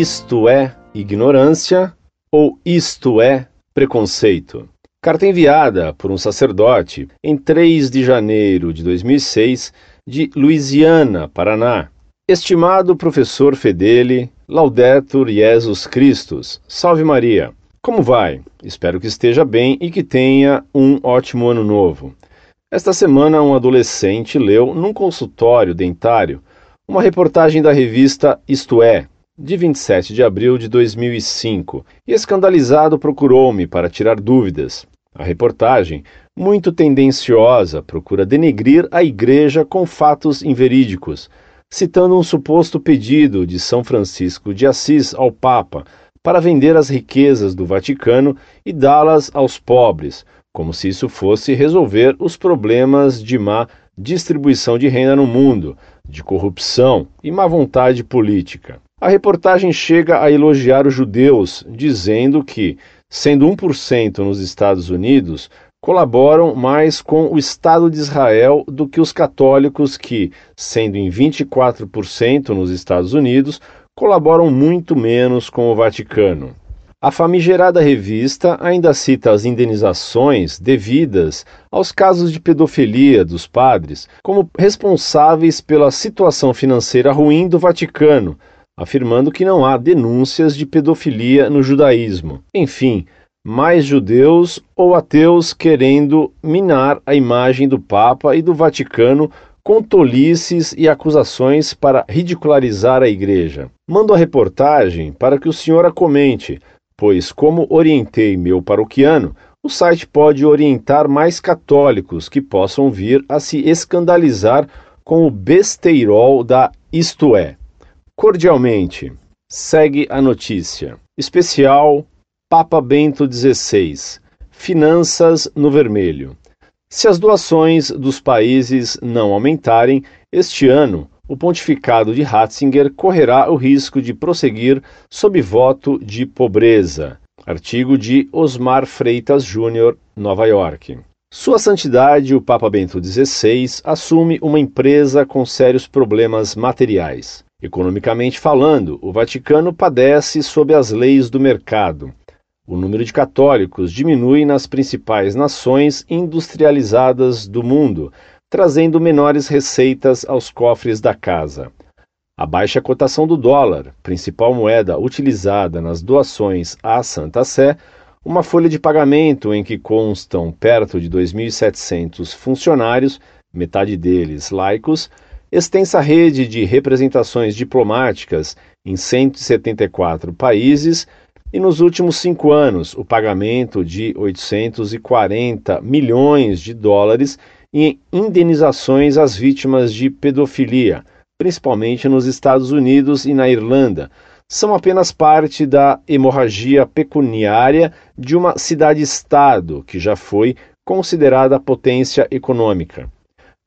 isto é ignorância ou isto é preconceito? Carta enviada por um sacerdote em 3 de janeiro de 2006 de Louisiana, Paraná. Estimado professor Fedele, Laudetur Jesus Christus, salve Maria. Como vai? Espero que esteja bem e que tenha um ótimo ano novo. Esta semana, um adolescente leu, num consultório dentário, uma reportagem da revista Isto É, de 27 de abril de 2005, e escandalizado procurou-me para tirar dúvidas. A reportagem, muito tendenciosa, procura denegrir a Igreja com fatos inverídicos, citando um suposto pedido de São Francisco de Assis ao Papa para vender as riquezas do Vaticano e dá-las aos pobres, como se isso fosse resolver os problemas de má distribuição de renda no mundo, de corrupção e má vontade política. A reportagem chega a elogiar os judeus, dizendo que, sendo 1% nos Estados Unidos, colaboram mais com o Estado de Israel do que os católicos que, sendo em 24% nos Estados Unidos, colaboram muito menos com o Vaticano. A famigerada revista ainda cita as indenizações devidas aos casos de pedofilia dos padres como responsáveis pela situação financeira ruim do Vaticano, afirmando que não há denúncias de pedofilia no judaísmo. Enfim, mais judeus ou ateus querendo minar a imagem do Papa e do Vaticano com tolices e acusações para ridicularizar a Igreja. Mando a reportagem para que o senhor a comente, pois, como orientei meu paroquiano, o site pode orientar mais católicos que possam vir a se escandalizar com o besteirol da Isto É. Cordialmente, segue a notícia. Especial Papa Bento XVI Finanças no Vermelho. Se as doações dos países não aumentarem, este ano o pontificado de Ratzinger correrá o risco de prosseguir sob voto de pobreza. Artigo de Osmar Freitas Júnior, Nova York. Sua Santidade, o Papa Bento XVI, assume uma empresa com sérios problemas materiais. Economicamente falando, o Vaticano padece sob as leis do mercado. O número de católicos diminui nas principais nações industrializadas do mundo, trazendo menores receitas aos cofres da casa. A baixa cotação do dólar, principal moeda utilizada nas doações à Santa Sé, uma folha de pagamento em que constam perto de 2.700 funcionários, metade deles laicos, extensa rede de representações diplomáticas em 174 países e nos últimos cinco anos, o pagamento de 840 milhões de dólares em indenizações às vítimas de pedofilia, principalmente nos Estados Unidos e na Irlanda, são apenas parte da hemorragia pecuniária de uma cidade-estado que já foi considerada potência econômica.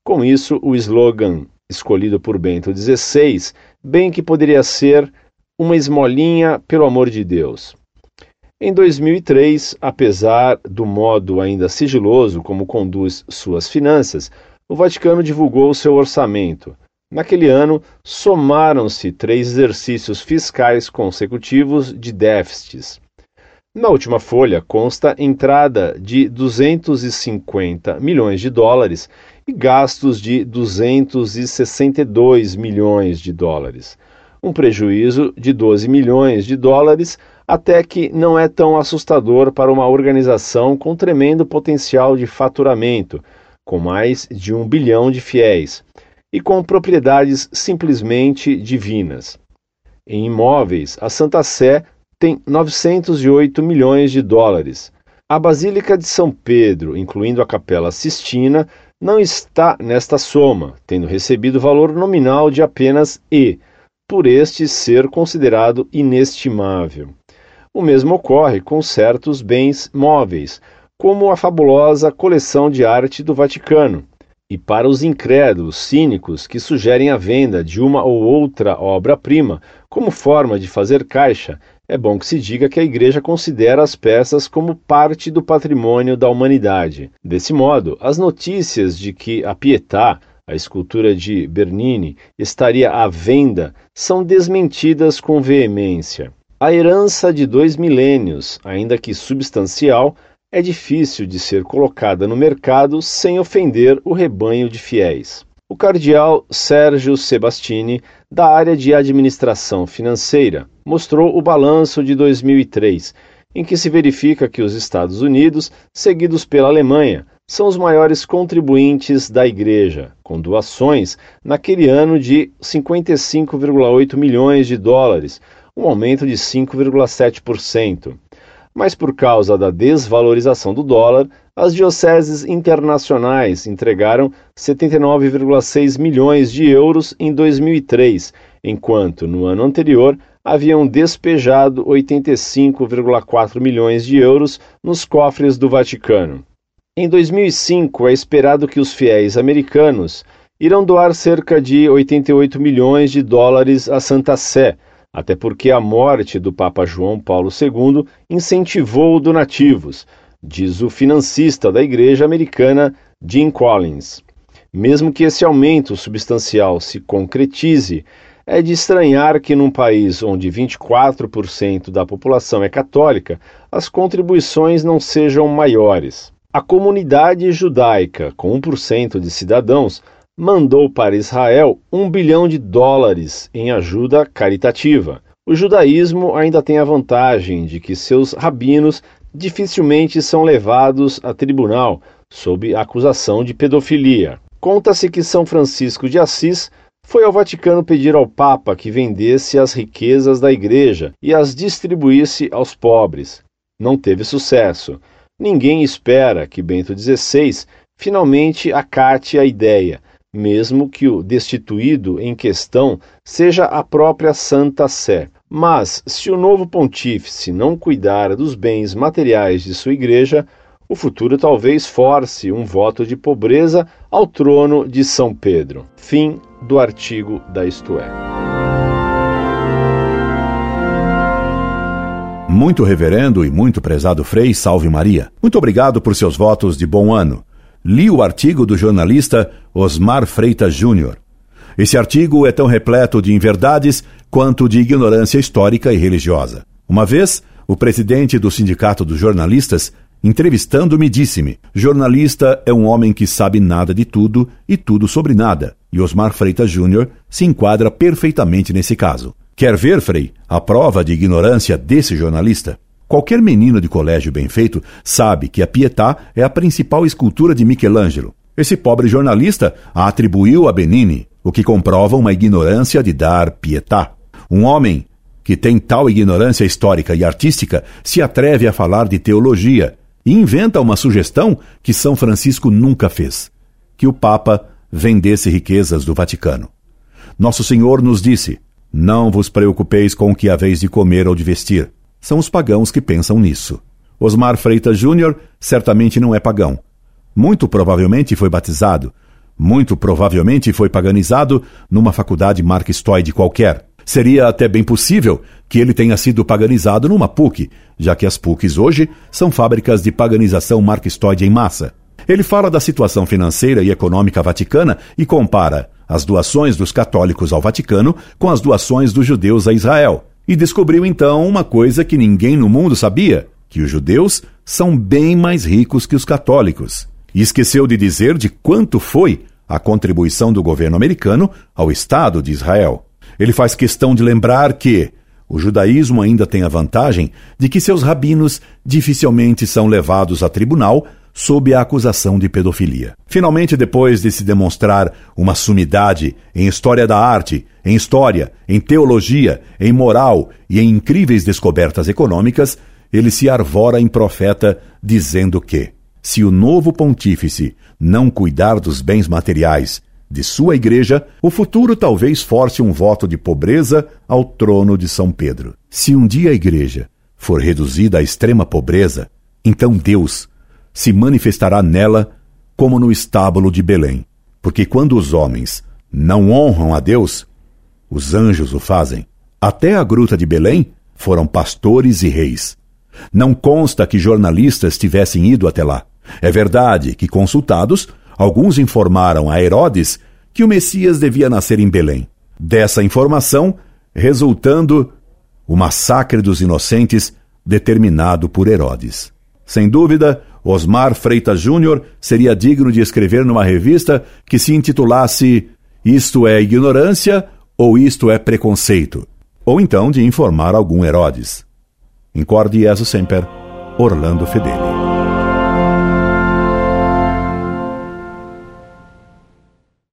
Com isso, o slogan escolhido por Bento XVI, bem que poderia ser uma esmolinha pelo amor de Deus. Em 2003, apesar do modo ainda sigiloso como conduz suas finanças, o Vaticano divulgou seu orçamento. Naquele ano, somaram-se três exercícios fiscais consecutivos de déficits. Na última folha consta entrada de 250 milhões de dólares e gastos de 262 milhões de dólares um prejuízo de 12 milhões de dólares, até que não é tão assustador para uma organização com tremendo potencial de faturamento, com mais de um bilhão de fiéis, e com propriedades simplesmente divinas. Em imóveis, a Santa Sé tem 908 milhões de dólares. A Basílica de São Pedro, incluindo a Capela Sistina, não está nesta soma, tendo recebido valor nominal de apenas E por este ser considerado inestimável. O mesmo ocorre com certos bens móveis, como a fabulosa coleção de arte do Vaticano. E para os incrédulos cínicos que sugerem a venda de uma ou outra obra-prima como forma de fazer caixa, é bom que se diga que a Igreja considera as peças como parte do patrimônio da humanidade. Desse modo, as notícias de que a Pietà, a escultura de Bernini, estaria à venda são desmentidas com veemência. A herança de dois milênios, ainda que substancial, é difícil de ser colocada no mercado sem ofender o rebanho de fiéis. O cardeal Sérgio Sebastini, da área de administração financeira, mostrou o balanço de 2003, em que se verifica que os Estados Unidos, seguidos pela Alemanha, são os maiores contribuintes da Igreja, com doações naquele ano de 55,8 milhões de dólares, um aumento de 5,7%. Mas por causa da desvalorização do dólar, as dioceses internacionais entregaram 79,6 milhões de euros em 2003, enquanto no ano anterior haviam despejado 85,4 milhões de euros nos cofres do Vaticano. Em 2005, é esperado que os fiéis americanos irão doar cerca de 88 milhões de dólares à Santa Sé, até porque a morte do Papa João Paulo II incentivou donativos, diz o financista da Igreja Americana Jim Collins. Mesmo que esse aumento substancial se concretize, é de estranhar que num país onde 24% da população é católica, as contribuições não sejam maiores. A comunidade judaica, com 1% de cidadãos, mandou para Israel um bilhão de dólares em ajuda caritativa. O judaísmo ainda tem a vantagem de que seus rabinos dificilmente são levados a tribunal sob acusação de pedofilia. Conta-se que São Francisco de Assis foi ao Vaticano pedir ao Papa que vendesse as riquezas da Igreja e as distribuísse aos pobres. Não teve sucesso. Ninguém espera que Bento XVI finalmente acate a ideia, mesmo que o destituído em questão seja a própria Santa Sé. Mas, se o novo pontífice não cuidar dos bens materiais de sua igreja, o futuro talvez force um voto de pobreza ao trono de São Pedro. Fim do artigo da Isto É. Muito reverendo e muito prezado Frei Salve Maria, muito obrigado por seus votos de bom ano. Li o artigo do jornalista Osmar Freitas Júnior. Esse artigo é tão repleto de inverdades quanto de ignorância histórica e religiosa. Uma vez, o presidente do Sindicato dos Jornalistas, entrevistando-me, disse-me: jornalista é um homem que sabe nada de tudo e tudo sobre nada. E Osmar Freitas Júnior se enquadra perfeitamente nesse caso. Quer ver, Frei, a prova de ignorância desse jornalista? Qualquer menino de colégio bem feito sabe que a Pietà é a principal escultura de Michelangelo. Esse pobre jornalista a atribuiu a Benini, o que comprova uma ignorância de dar pietá. Um homem que tem tal ignorância histórica e artística se atreve a falar de teologia e inventa uma sugestão que São Francisco nunca fez: que o Papa vendesse riquezas do Vaticano. Nosso Senhor nos disse: Não vos preocupeis com o que haveis de comer ou de vestir. São os pagãos que pensam nisso. Osmar Freitas Júnior certamente não é pagão. Muito provavelmente foi batizado, muito provavelmente foi paganizado numa faculdade marxistoide qualquer. Seria até bem possível que ele tenha sido paganizado numa PUC, já que as PUCs hoje são fábricas de paganização marxistoide em massa. Ele fala da situação financeira e econômica vaticana e compara as doações dos católicos ao Vaticano com as doações dos judeus a Israel. E descobriu então uma coisa que ninguém no mundo sabia: que os judeus são bem mais ricos que os católicos. E esqueceu de dizer de quanto foi a contribuição do governo americano ao Estado de Israel. Ele faz questão de lembrar que o judaísmo ainda tem a vantagem de que seus rabinos dificilmente são levados a tribunal sob a acusação de pedofilia. Finalmente, depois de se demonstrar uma sumidade em história da arte, em história, em teologia, em moral e em incríveis descobertas econômicas, ele se arvora em profeta dizendo que se o novo pontífice não cuidar dos bens materiais de sua igreja, o futuro talvez force um voto de pobreza ao trono de São Pedro. Se um dia a igreja for reduzida à extrema pobreza, então Deus se manifestará nela como no estábulo de Belém. Porque quando os homens não honram a Deus, os anjos o fazem. Até a gruta de Belém foram pastores e reis. Não consta que jornalistas tivessem ido até lá. É verdade que, consultados, alguns informaram a Herodes que o Messias devia nascer em Belém. Dessa informação, resultando o massacre dos inocentes determinado por Herodes. Sem dúvida, Osmar Freitas Júnior seria digno de escrever numa revista que se intitulasse Isto é Ignorância ou Isto é Preconceito, ou então de informar algum Herodes. Incorde Jesus Semper, Orlando Fedeli.